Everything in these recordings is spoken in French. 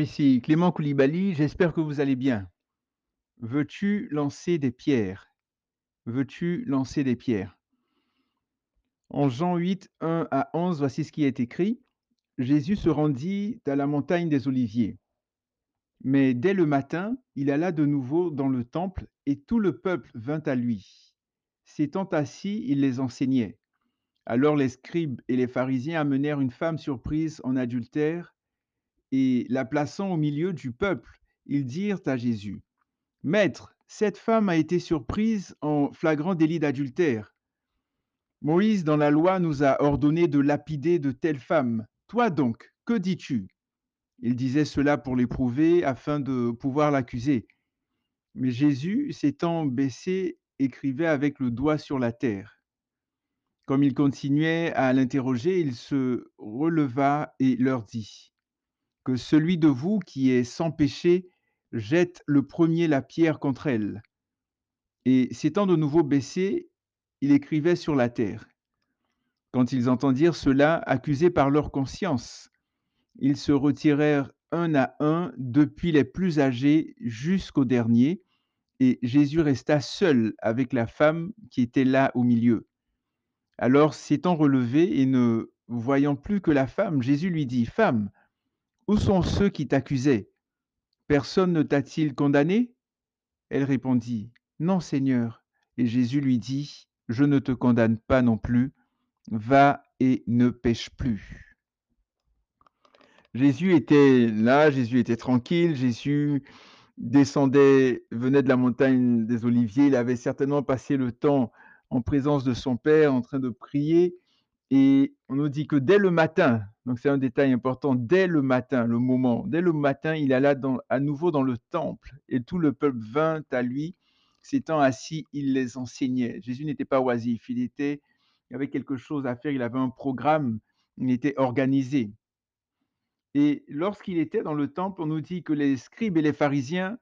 Ici Clément Koulibaly, j'espère que vous allez bien. Veux-tu lancer des pierres? Veux-tu lancer des pierres? En Jean 8, 1 à 11, voici ce qui est écrit. Jésus se rendit à la montagne des Oliviers. Mais dès le matin, il alla de nouveau dans le temple et tout le peuple vint à lui. S'étant assis, il les enseignait. Alors les scribes et les pharisiens amenèrent une femme surprise en adultère et la plaçant au milieu du peuple, ils dirent à Jésus, Maître, cette femme a été surprise en flagrant délit d'adultère. Moïse, dans la loi, nous a ordonné de lapider de telles femmes. Toi donc, que dis-tu? Il disait cela pour l'éprouver, afin de pouvoir l'accuser. Mais Jésus, s'étant baissé, écrivait avec le doigt sur la terre. Comme il continuait à l'interroger, il se releva et leur dit, Que celui de vous qui est sans péché jette le premier la pierre contre elle. Et s'étant de nouveau baissé, il écrivait sur la terre. Quand ils entendirent cela, accusés par leur conscience, ils se retirèrent un à un, depuis les plus âgés jusqu'au dernier, et Jésus resta seul avec la femme qui était là au milieu. Alors, s'étant relevé et ne voyant plus que la femme, Jésus lui dit, Femme, où sont ceux qui t'accusaient? Personne ne t'a-t-il condamné? Elle répondit, Non, Seigneur. Et Jésus lui dit, Je ne te condamne pas non plus, va et ne pêche plus. Jésus était là, Jésus était tranquille, Jésus descendait, venait de la montagne des Oliviers, il avait certainement passé le temps en présence de son Père, en train de prier, et on nous dit que dès le matin, donc c'est un détail important, dès le matin, le moment, dès le matin, il alla à nouveau dans le temple, et tout le peuple vint à lui, s'étant assis, il les enseignait. Jésus n'était pas oisif, il était, il avait quelque chose à faire, il avait un programme, il était organisé. Et lorsqu'il était dans le temple, on nous dit que les scribes et les pharisiens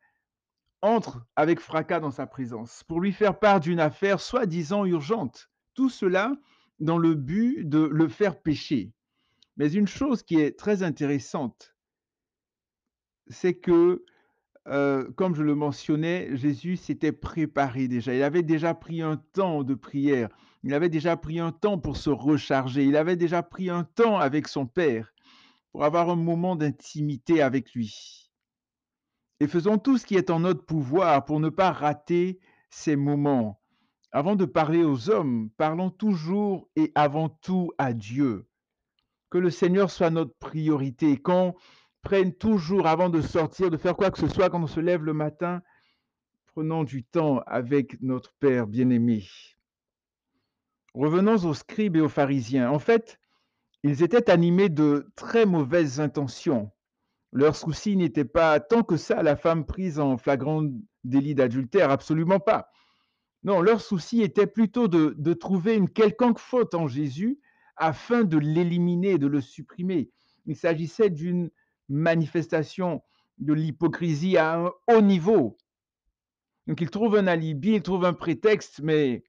entrent avec fracas dans sa présence pour lui faire part d'une affaire soi-disant urgente. Tout cela dans le but de le faire pécher. Mais une chose qui est très intéressante, c'est que, euh, comme je le mentionnais, Jésus s'était préparé déjà. Il avait déjà pris un temps de prière. Il avait déjà pris un temps pour se recharger. Il avait déjà pris un temps avec son Père pour avoir un moment d'intimité avec lui. Et faisons tout ce qui est en notre pouvoir pour ne pas rater ces moments. Avant de parler aux hommes, parlons toujours et avant tout à Dieu. Que le Seigneur soit notre priorité, qu'on prenne toujours avant de sortir, de faire quoi que ce soit quand on se lève le matin, prenons du temps avec notre Père bien-aimé. Revenons aux scribes et aux pharisiens. En fait, ils étaient animés de très mauvaises intentions. Leur souci n'était pas tant que ça la femme prise en flagrant délit d'adultère, absolument pas. Non, leur souci était plutôt de, trouver une quelconque faute en Jésus afin de l'éliminer, de le supprimer. Il s'agissait d'une manifestation de l'hypocrisie à un haut niveau. Donc ils trouvent un alibi, ils trouvent un prétexte, mais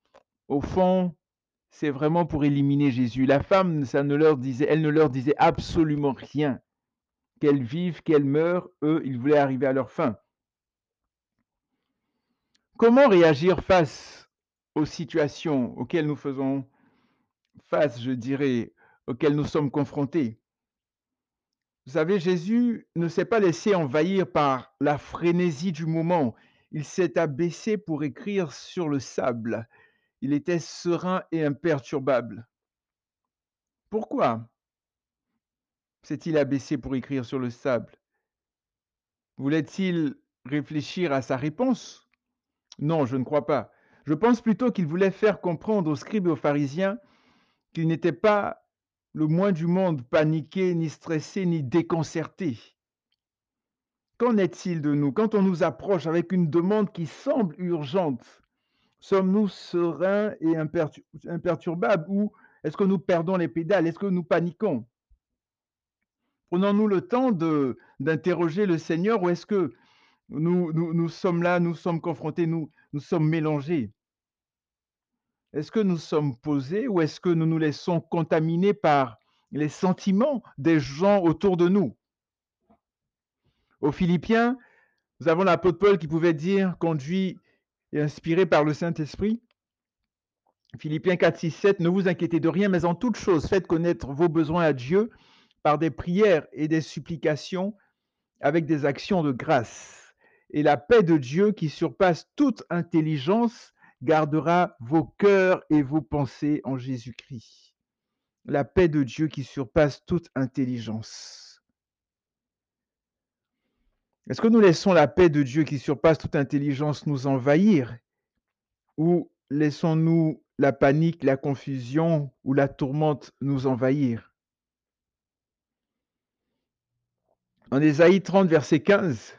au fond, c'est vraiment pour éliminer Jésus. La femme, ça ne leur disait, elle ne leur disait absolument rien. Qu'elle vive, qu'elle meure, eux, ils voulaient arriver à leur fin. Comment réagir face aux situations auxquelles nous faisons face, je dirais, auxquelles nous sommes confrontés? Vous savez, Jésus ne s'est pas laissé envahir par la frénésie du moment. Il s'est abaissé pour écrire sur le sable. Il était serein et imperturbable. Pourquoi s'est-il abaissé pour écrire sur le sable? Voulait-il réfléchir à sa réponse? Non, je ne crois pas. Je pense plutôt qu'il voulait faire comprendre aux scribes et aux pharisiens qu'il n'était pas le moins du monde paniqué, ni stressé, ni déconcerté. Qu'en est-il de nous? Quand on nous approche avec une demande qui semble urgente Sommes-nous sereins et imperturbables ou est-ce que nous perdons les pédales? Est-ce que nous paniquons? Prenons-nous le temps d'interroger le Seigneur ou est-ce que nous, sommes là, nous sommes confrontés, nous, nous sommes mélangés Est-ce que nous sommes posés ou est-ce que nous nous laissons contaminer par les sentiments des gens autour de nous? Aux Philippiens, nous avons l'apôtre Paul qui pouvait dire, conduit et inspiré par le Saint-Esprit. Philippiens 4, 6, 7, ne vous inquiétez de rien, mais en toute chose, faites connaître vos besoins à Dieu par des prières et des supplications avec des actions de grâce. Et la paix de Dieu qui surpasse toute intelligence gardera vos cœurs et vos pensées en Jésus-Christ. La paix de Dieu qui surpasse toute intelligence. Est-ce que nous laissons la paix de Dieu qui surpasse toute intelligence nous envahir? Ou laissons-nous la panique, la confusion ou la tourmente nous envahir? En Ésaïe 30, verset 15,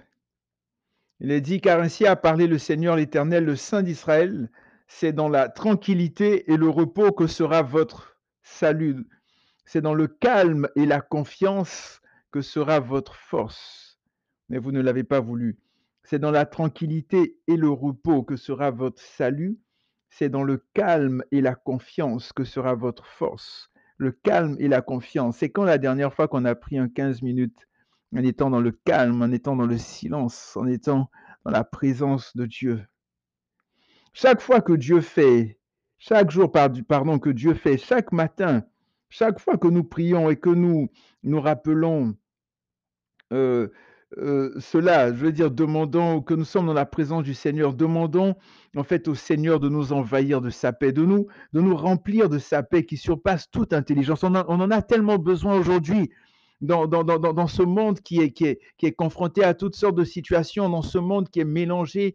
il est dit, car ainsi a parlé le Seigneur l'Éternel, le Saint d'Israël, c'est dans la tranquillité et le repos que sera votre salut. C'est dans le calme et la confiance que sera votre force. Mais vous ne l'avez pas voulu. C'est dans la tranquillité et le repos que sera votre salut. C'est dans le calme et la confiance que sera votre force. Le calme et la confiance. C'est quand la dernière fois qu'on a pris un 15 minutes? En étant dans le calme, en étant dans le silence, en étant dans la présence de Dieu. Chaque fois que Dieu fait, chaque jour, pardon, que Dieu fait, chaque matin, chaque fois que nous prions et que nous nous rappelons euh, euh, cela, je veux dire, demandons que nous sommes dans la présence du Seigneur, demandons en fait au Seigneur de nous envahir de sa paix, de nous, de nous remplir de sa paix qui surpasse toute intelligence. On, on en a tellement besoin aujourd'hui dans, ce monde qui est confronté à toutes sortes de situations, dans ce monde qui est mélangé,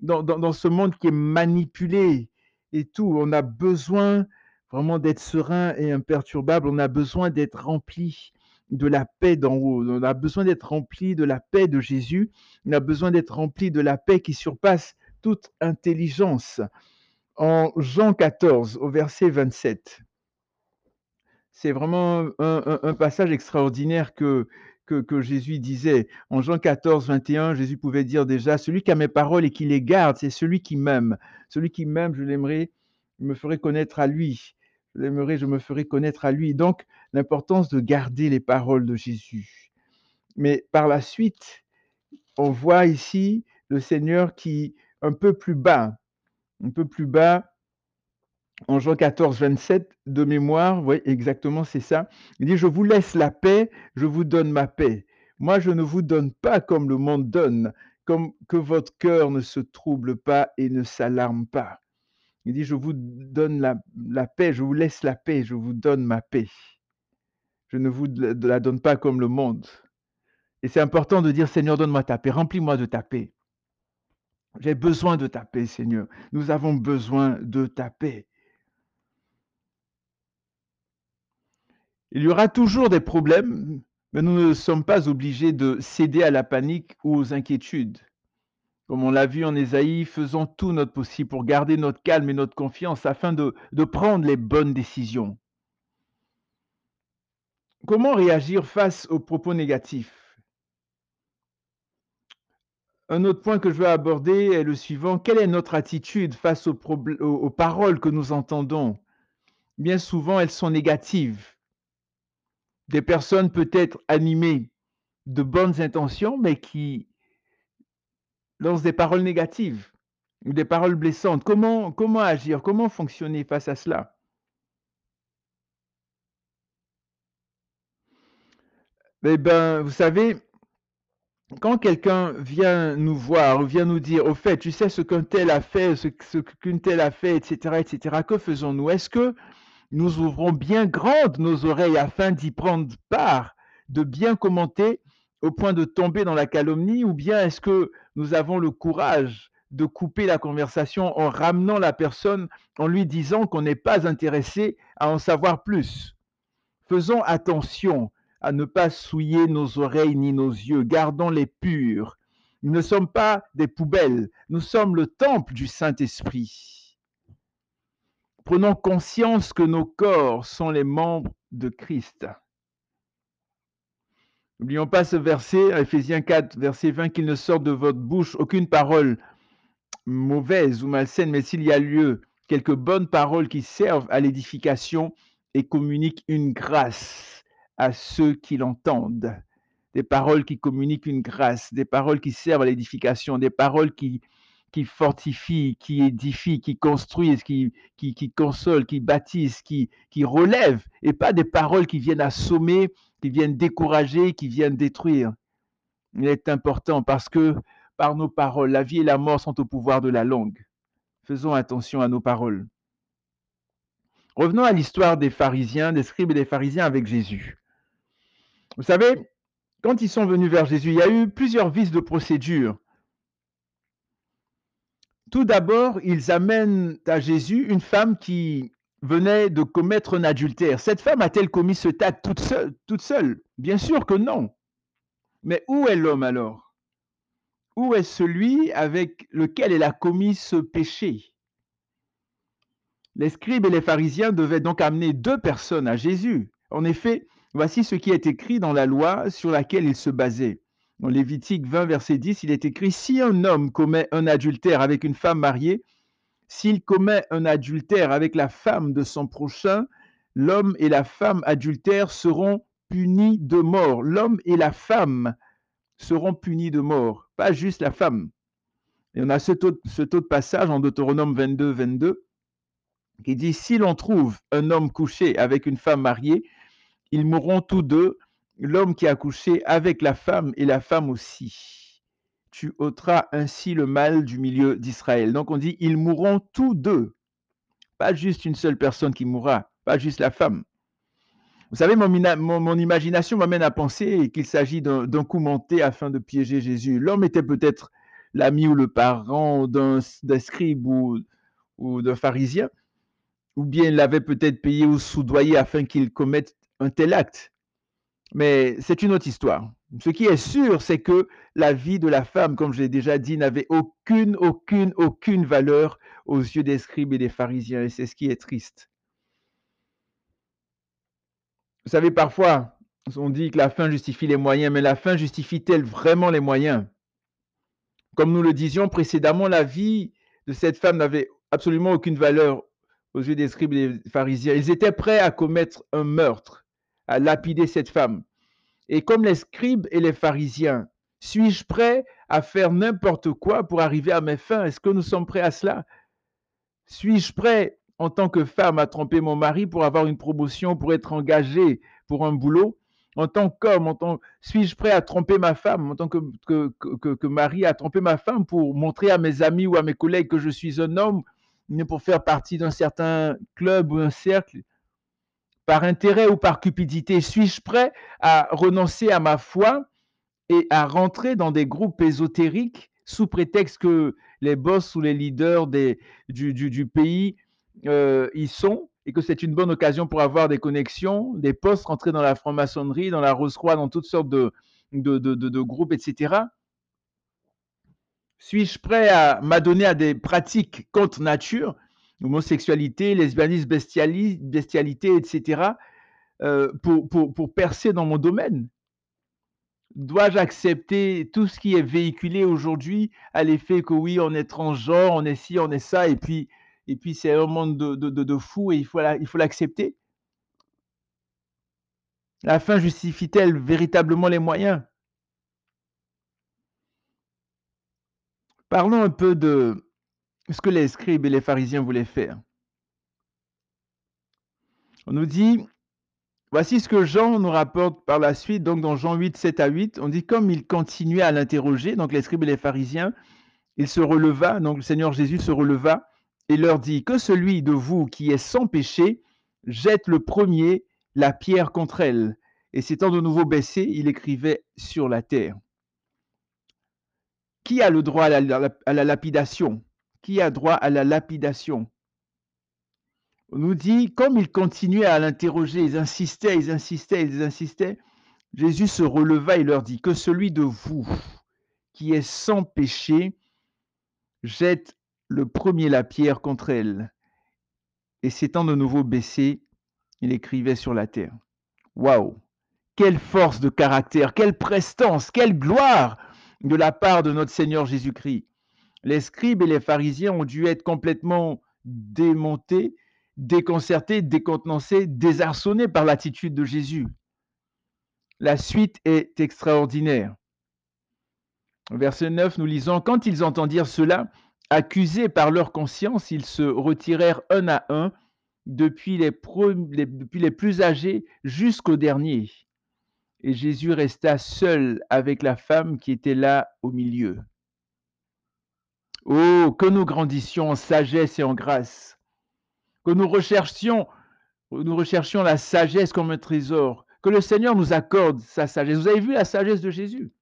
dans, dans ce monde qui est manipulé et tout. On a besoin vraiment d'être serein et imperturbable. On a besoin d'être rempli de la paix d'en haut. On a besoin d'être rempli de la paix de Jésus. On a besoin d'être rempli de la paix qui surpasse toute intelligence. En Jean 14, au verset 27, c'est vraiment un, passage extraordinaire que, Jésus disait. En Jean 14, 21, Jésus pouvait dire déjà, celui qui a mes paroles et qui les garde, c'est celui qui m'aime. Celui qui m'aime, je l'aimerai, je me ferai connaître à lui. Je l'aimerai, je me ferai connaître à lui. Donc, l'importance de garder les paroles de Jésus. Mais par la suite, on voit ici le Seigneur qui, un peu plus bas, un peu plus bas, en Jean 14, 27, de mémoire, oui, exactement, c'est ça. Il dit, je vous laisse la paix, je vous donne ma paix. Moi, je ne vous donne pas comme le monde donne, comme que votre cœur ne se trouble pas et ne s'alarme pas. Il dit, je vous donne la, la, paix, je vous laisse la paix, je vous donne ma paix. Je ne vous la donne pas comme le monde. Et c'est important de dire, Seigneur, donne-moi ta paix, remplis-moi de ta paix. J'ai besoin de ta paix, Seigneur. Nous avons besoin de ta paix. Il y aura toujours des problèmes, mais nous ne sommes pas obligés de céder à la panique ou aux inquiétudes. Comme on l'a vu en Ésaïe, faisons tout notre possible pour garder notre calme et notre confiance afin de, prendre les bonnes décisions. Comment réagir face aux propos négatifs? Un autre point que je veux aborder est le suivant. Quelle est notre attitude face aux paroles que nous entendons? Bien souvent, elles sont négatives des personnes peut-être animées de bonnes intentions, mais qui lancent des paroles négatives ou des paroles blessantes. Comment, agir? Comment fonctionner face à cela? Eh bien, vous savez, quand quelqu'un vient nous voir ou vient nous dire, au fait, tu sais ce qu'un tel a fait, ce, ce qu'une telle a fait, etc., etc., que faisons-nous? Est-ce que nous ouvrons bien grandes nos oreilles afin d'y prendre part, de bien commenter au point de tomber dans la calomnie, ou bien est-ce que nous avons le courage de couper la conversation en ramenant la personne, en lui disant qu'on n'est pas intéressé à en savoir plus? Faisons attention à ne pas souiller nos oreilles ni nos yeux, gardons-les purs. Nous ne sommes pas des poubelles, nous sommes le temple du Saint-Esprit. Prenons conscience que nos corps sont les membres de Christ. N'oublions pas ce verset, Ephésiens 4, verset 20, qu'il ne sorte de votre bouche aucune parole mauvaise ou malsaine, mais s'il y a lieu, quelques bonnes paroles qui servent à l'édification et communiquent une grâce à ceux qui l'entendent. des paroles qui communiquent une grâce, des paroles qui servent à l'édification, des paroles qui, qui fortifient, qui édifient, qui construisent, qui, qui, qui consolent, qui bâtissent, qui, qui relèvent, et pas des paroles qui viennent assommer, qui viennent décourager, qui viennent détruire. Il est important parce que par nos paroles, la vie et la mort sont au pouvoir de la langue. Faisons attention à nos paroles. Revenons à l'histoire des pharisiens, des scribes et des pharisiens avec Jésus. Vous savez, quand ils sont venus vers Jésus, il y a eu plusieurs vices de procédure. Tout d'abord, ils amènent à Jésus une femme qui venait de commettre un adultère. Cette femme a-t-elle commis ce acte toute seule, toute seule? Bien sûr que non. Mais où est l'homme alors? Où est celui avec lequel elle a commis ce péché? Les scribes et les pharisiens devaient donc amener deux personnes à Jésus. En effet, voici ce qui est écrit dans la loi sur laquelle ils se basaient. Dans Lévitique 20, verset 10, il est écrit, Si un homme commet un adultère avec une femme mariée, s'il commet un adultère avec la femme de son prochain, l'homme et la femme adultères seront punis de mort. L'homme et la femme seront punis de mort, pas juste la femme. Et on a ce taux, de passage en Deutéronome 22, 22, qui dit, si l'on trouve un homme couché avec une femme mariée, ils mourront tous deux, l'homme qui a couché avec la femme et la femme aussi. Tu ôteras ainsi le mal du milieu d'Israël. Donc on dit, ils mourront tous deux. Pas juste une seule personne qui mourra, pas juste la femme. Vous savez, mon, imagination m'amène à penser qu'il s'agit d'un coup afin de piéger Jésus. L'homme était peut-être l'ami ou le parent d'un scribe ou, ou d'un pharisien, ou bien il l'avait peut-être payé ou soudoyé afin qu'il commette un tel acte. Mais c'est une autre histoire. Ce qui est sûr, c'est que la vie de la femme, comme j'ai déjà dit, n'avait aucune, aucune, aucune valeur aux yeux des scribes et des pharisiens. Et c'est ce qui est triste. Vous savez, parfois, on dit que la fin justifie les moyens, mais la fin justifie-t-elle vraiment les moyens? Comme nous le disions précédemment, la vie de cette femme n'avait absolument aucune valeur aux yeux des scribes et des pharisiens. Ils étaient prêts à commettre un meurtre, à lapider cette femme. Et comme les scribes et les pharisiens, suis-je prêt à faire n'importe quoi pour arriver à mes fins? Est-ce que nous sommes prêts à cela? Suis-je prêt en tant que femme à tromper mon mari pour avoir une promotion, pour être engagée pour un boulot? En tant qu'homme, en tant... suis-je prêt à tromper ma femme en tant que, que, que, que, mari, à tromper ma femme pour montrer à mes amis ou à mes collègues que je suis un homme, pour faire partie d'un certain club ou un cercle? Par intérêt ou par cupidité Suis-je prêt à renoncer à ma foi et à rentrer dans des groupes ésotériques sous prétexte que les boss ou les leaders du, pays euh, y sont et que c'est une bonne occasion pour avoir des connexions, des postes, rentrer dans la franc-maçonnerie, dans la Rose-Croix, dans toutes sortes de groupes, etc. Suis-je prêt à m'adonner à des pratiques contre nature, homosexualité, lesbianisme, bestialité, etc., euh, pour, percer dans mon domaine Dois-je accepter tout ce qui est véhiculé aujourd'hui à l'effet que oui, on est transgenre, on est ci, on est ça, et puis et puis c'est un monde de, de, de, fous et il faut l'accepter? La fin justifie-t-elle véritablement les moyens? Parlons un peu de ce que les scribes et les pharisiens voulaient faire. On nous dit, voici ce que Jean nous rapporte par la suite, donc dans Jean 8, 7 à 8, on dit comme il continuait à l'interroger, donc les scribes et les pharisiens, il se releva, donc le Seigneur Jésus se releva et leur dit que celui de vous qui est sans péché jette le premier la pierre contre elle. Et s'étant de nouveau baissé, il écrivait sur la terre. Qui a le droit à la, à la lapidation? Qui a droit à la lapidation On nous dit, comme ils continuaient à l'interroger, ils insistaient, ils insistaient, ils insistaient, Jésus se releva et leur dit, que celui de vous qui est sans péché jette le premier la pierre contre elle. Et s'étant de nouveau baissé, il écrivait sur la terre. Waouh Quelle force de caractère, quelle prestance, quelle gloire de la part de notre Seigneur Jésus-Christ. Les scribes et les pharisiens ont dû être complètement démontés, déconcertés, décontenancés, désarçonnés par l'attitude de Jésus. La suite est extraordinaire. Verset 9, nous lisons, Quand ils entendirent cela, accusés par leur conscience, ils se retirèrent un à un, depuis les, plus âgés jusqu'au dernier. Et Jésus resta seul avec la femme qui était là au milieu. Oh, que nous grandissions en sagesse et en grâce, que nous recherchions, la sagesse comme un trésor, que le Seigneur nous accorde sa sagesse. Vous avez vu la sagesse de Jésus?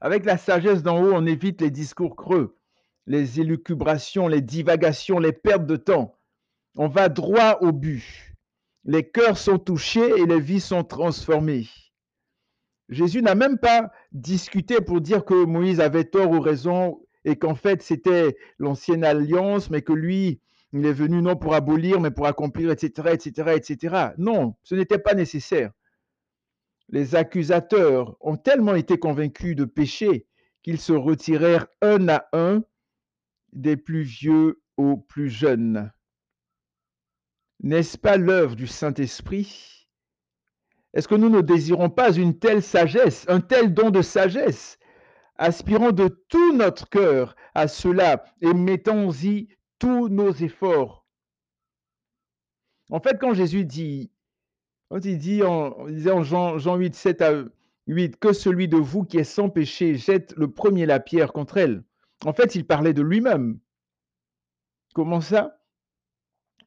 Avec la sagesse d'en haut, on évite les discours creux, les élucubrations, les divagations, les pertes de temps. On va droit au but. Les cœurs sont touchés et les vies sont transformées. Jésus n'a même pas discuté pour dire que Moïse avait tort ou raison et qu'en fait c'était l'ancienne alliance, mais que lui, il est venu non pour abolir, mais pour accomplir, etc., etc., etc. Non, ce n'était pas nécessaire. Les accusateurs ont tellement été convaincus de péché qu'ils se retirèrent un à un, des plus vieux aux plus jeunes. N'est-ce pas l'œuvre du Saint-Esprit Est-ce que nous ne désirons pas une telle sagesse, un tel don de sagesse Aspirons de tout notre cœur à cela et mettons-y tous nos efforts? En fait, quand Jésus dit, quand il dit en, disait en Jean, Jean 8, 7 à 8, que celui de vous qui est sans péché jette le premier la pierre contre elle, en fait, il parlait de lui-même. Comment ça?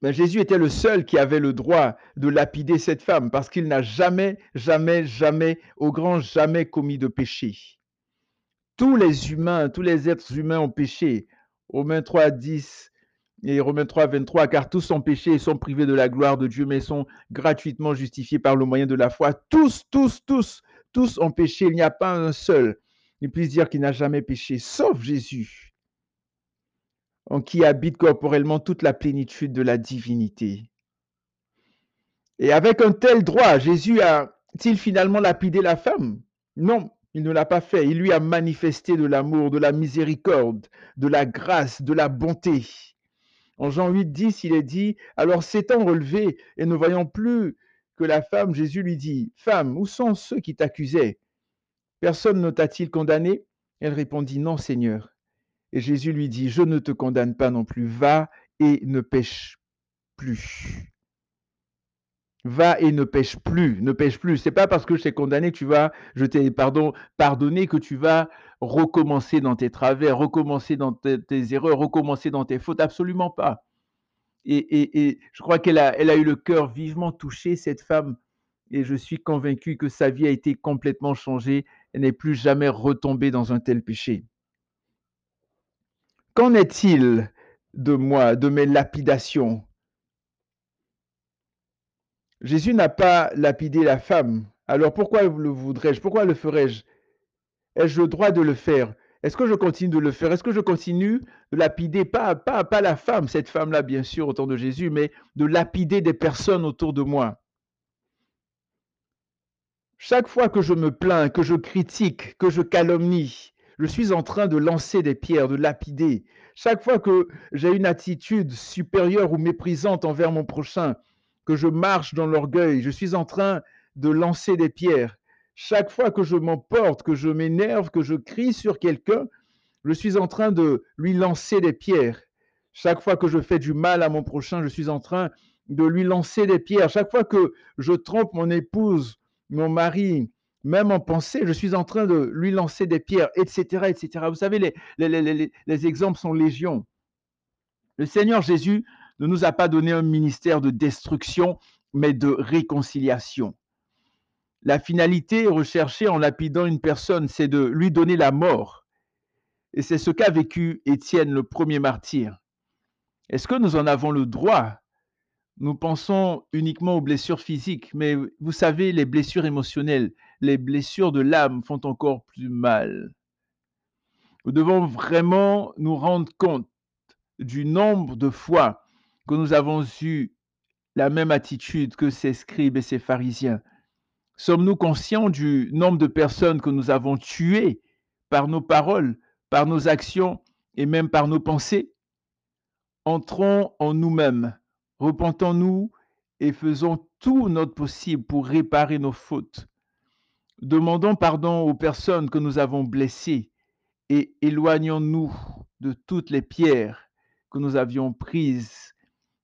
Ben, Jésus était le seul qui avait le droit de lapider cette femme parce qu'il n'a jamais, jamais, jamais, au grand jamais commis de péché. Tous les humains, tous les êtres humains ont péché. Romains 3, 10 et Romains 3, 23, car tous ont péché et sont privés de la gloire de Dieu, mais sont gratuitement justifiés par le moyen de la foi. Tous, tous, tous, tous ont péché. Il n'y a pas un seul qui puisse dire qu'il n'a jamais péché, sauf Jésus en qui habite corporellement toute la plénitude de la divinité. Et avec un tel droit, Jésus a-t-il finalement lapidé la femme? Non, il ne l'a pas fait. Il lui a manifesté de l'amour, de la miséricorde, de la grâce, de la bonté. En Jean 8, 10, il est dit, alors s'étant relevé et ne voyant plus que la femme, Jésus lui dit, Femme, où sont ceux qui t'accusaient? Personne ne t'a-t-il condamné? Elle répondit, Non, Seigneur. Et Jésus lui dit, je ne te condamne pas non plus, va et ne pêche plus. Va et ne pêche plus, ne pêche plus. C'est pas parce que je t'ai condamné que tu vas, je t'ai pardon, pardonné que tu vas recommencer dans tes travers, recommencer dans tes, erreurs, recommencer dans tes fautes, absolument pas. Et, je crois qu'elle a, a eu le cœur vivement touché, cette femme, et je suis convaincu que sa vie a été complètement changée. Elle n'est plus jamais retombée dans un tel péché. Qu'en est-il de moi, de mes lapidations? Jésus n'a pas lapidé la femme. Alors pourquoi le voudrais-je? Pourquoi le ferais-je? Ai-je le droit de le faire? Est-ce que je continue de le faire? Est-ce que je continue de lapider, pas, pas, pas la femme, cette femme-là bien sûr, autour de Jésus, mais de lapider des personnes autour de moi. Chaque fois que je me plains, que je critique, que je calomnie, je suis en train de lancer des pierres, de lapider. Chaque fois que j'ai une attitude supérieure ou méprisante envers mon prochain, que je marche dans l'orgueil, je suis en train de lancer des pierres. Chaque fois que je m'emporte, que je m'énerve, que je crie sur quelqu'un, je suis en train de lui lancer des pierres. Chaque fois que je fais du mal à mon prochain, je suis en train de lui lancer des pierres. Chaque fois que je trompe mon épouse, mon mari, même en pensée, je suis en train de lui lancer des pierres, etc., etc. Vous savez, les, les, exemples sont légion. Le Seigneur Jésus ne nous a pas donné un ministère de destruction, mais de réconciliation. La finalité recherchée en lapidant une personne, c'est de lui donner la mort. Et c'est ce qu'a vécu Étienne, le premier martyr. Est-ce que nous en avons le droit Nous pensons uniquement aux blessures physiques, mais vous savez, les blessures émotionnelles, les blessures de l'âme font encore plus mal. Nous devons vraiment nous rendre compte du nombre de fois que nous avons eu la même attitude que ces scribes et ces pharisiens. Sommes-nous conscients du nombre de personnes que nous avons tuées par nos paroles, par nos actions et même par nos pensées? Entrons en nous-mêmes, repentons-nous et faisons tout notre possible pour réparer nos fautes. Demandons pardon aux personnes que nous avons blessées et éloignons-nous de toutes les pierres que nous avions prises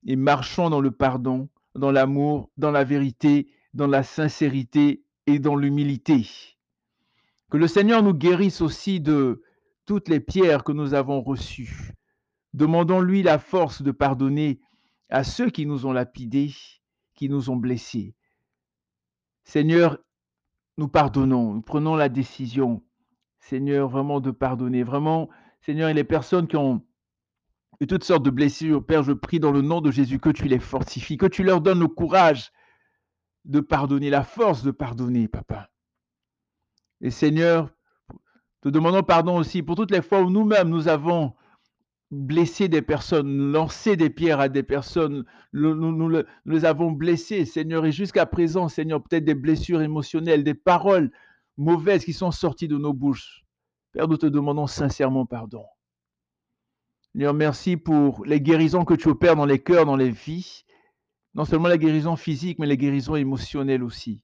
et marchons dans le pardon, dans l'amour, dans la vérité, dans la sincérité et dans l'humilité. Que le Seigneur nous guérisse aussi de toutes les pierres que nous avons reçues. Demandons-lui la force de pardonner à ceux qui nous ont lapidés, qui nous ont blessés. Seigneur, nous pardonnons, nous prenons la décision, Seigneur, vraiment de pardonner. Vraiment, Seigneur, et les personnes qui ont eu toutes sortes de blessures, Père, je prie dans le nom de Jésus que tu les fortifies, que tu leur donnes le courage de pardonner, la force de pardonner, Papa. Et Seigneur, te demandons pardon aussi pour toutes les fois où nous-mêmes nous avons blessé des personnes, lancé des pierres à des personnes, nous, nous avons blessés, Seigneur, et jusqu'à présent, Seigneur, peut-être des blessures émotionnelles, des paroles mauvaises qui sont sorties de nos bouches. Père, nous te demandons sincèrement pardon. Seigneur, merci pour les guérisons que tu opères dans les cœurs, dans les vies. Non seulement la guérison physique, mais les guérisons émotionnelles aussi.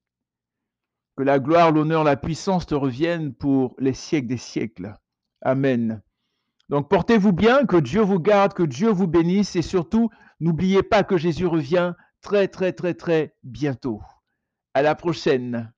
Que la gloire, l'honneur, la puissance te reviennent pour les siècles des siècles. Amen. Donc portez-vous bien, que Dieu vous garde, que Dieu vous bénisse et surtout, n'oubliez pas que Jésus revient très très très très bientôt. À la prochaine.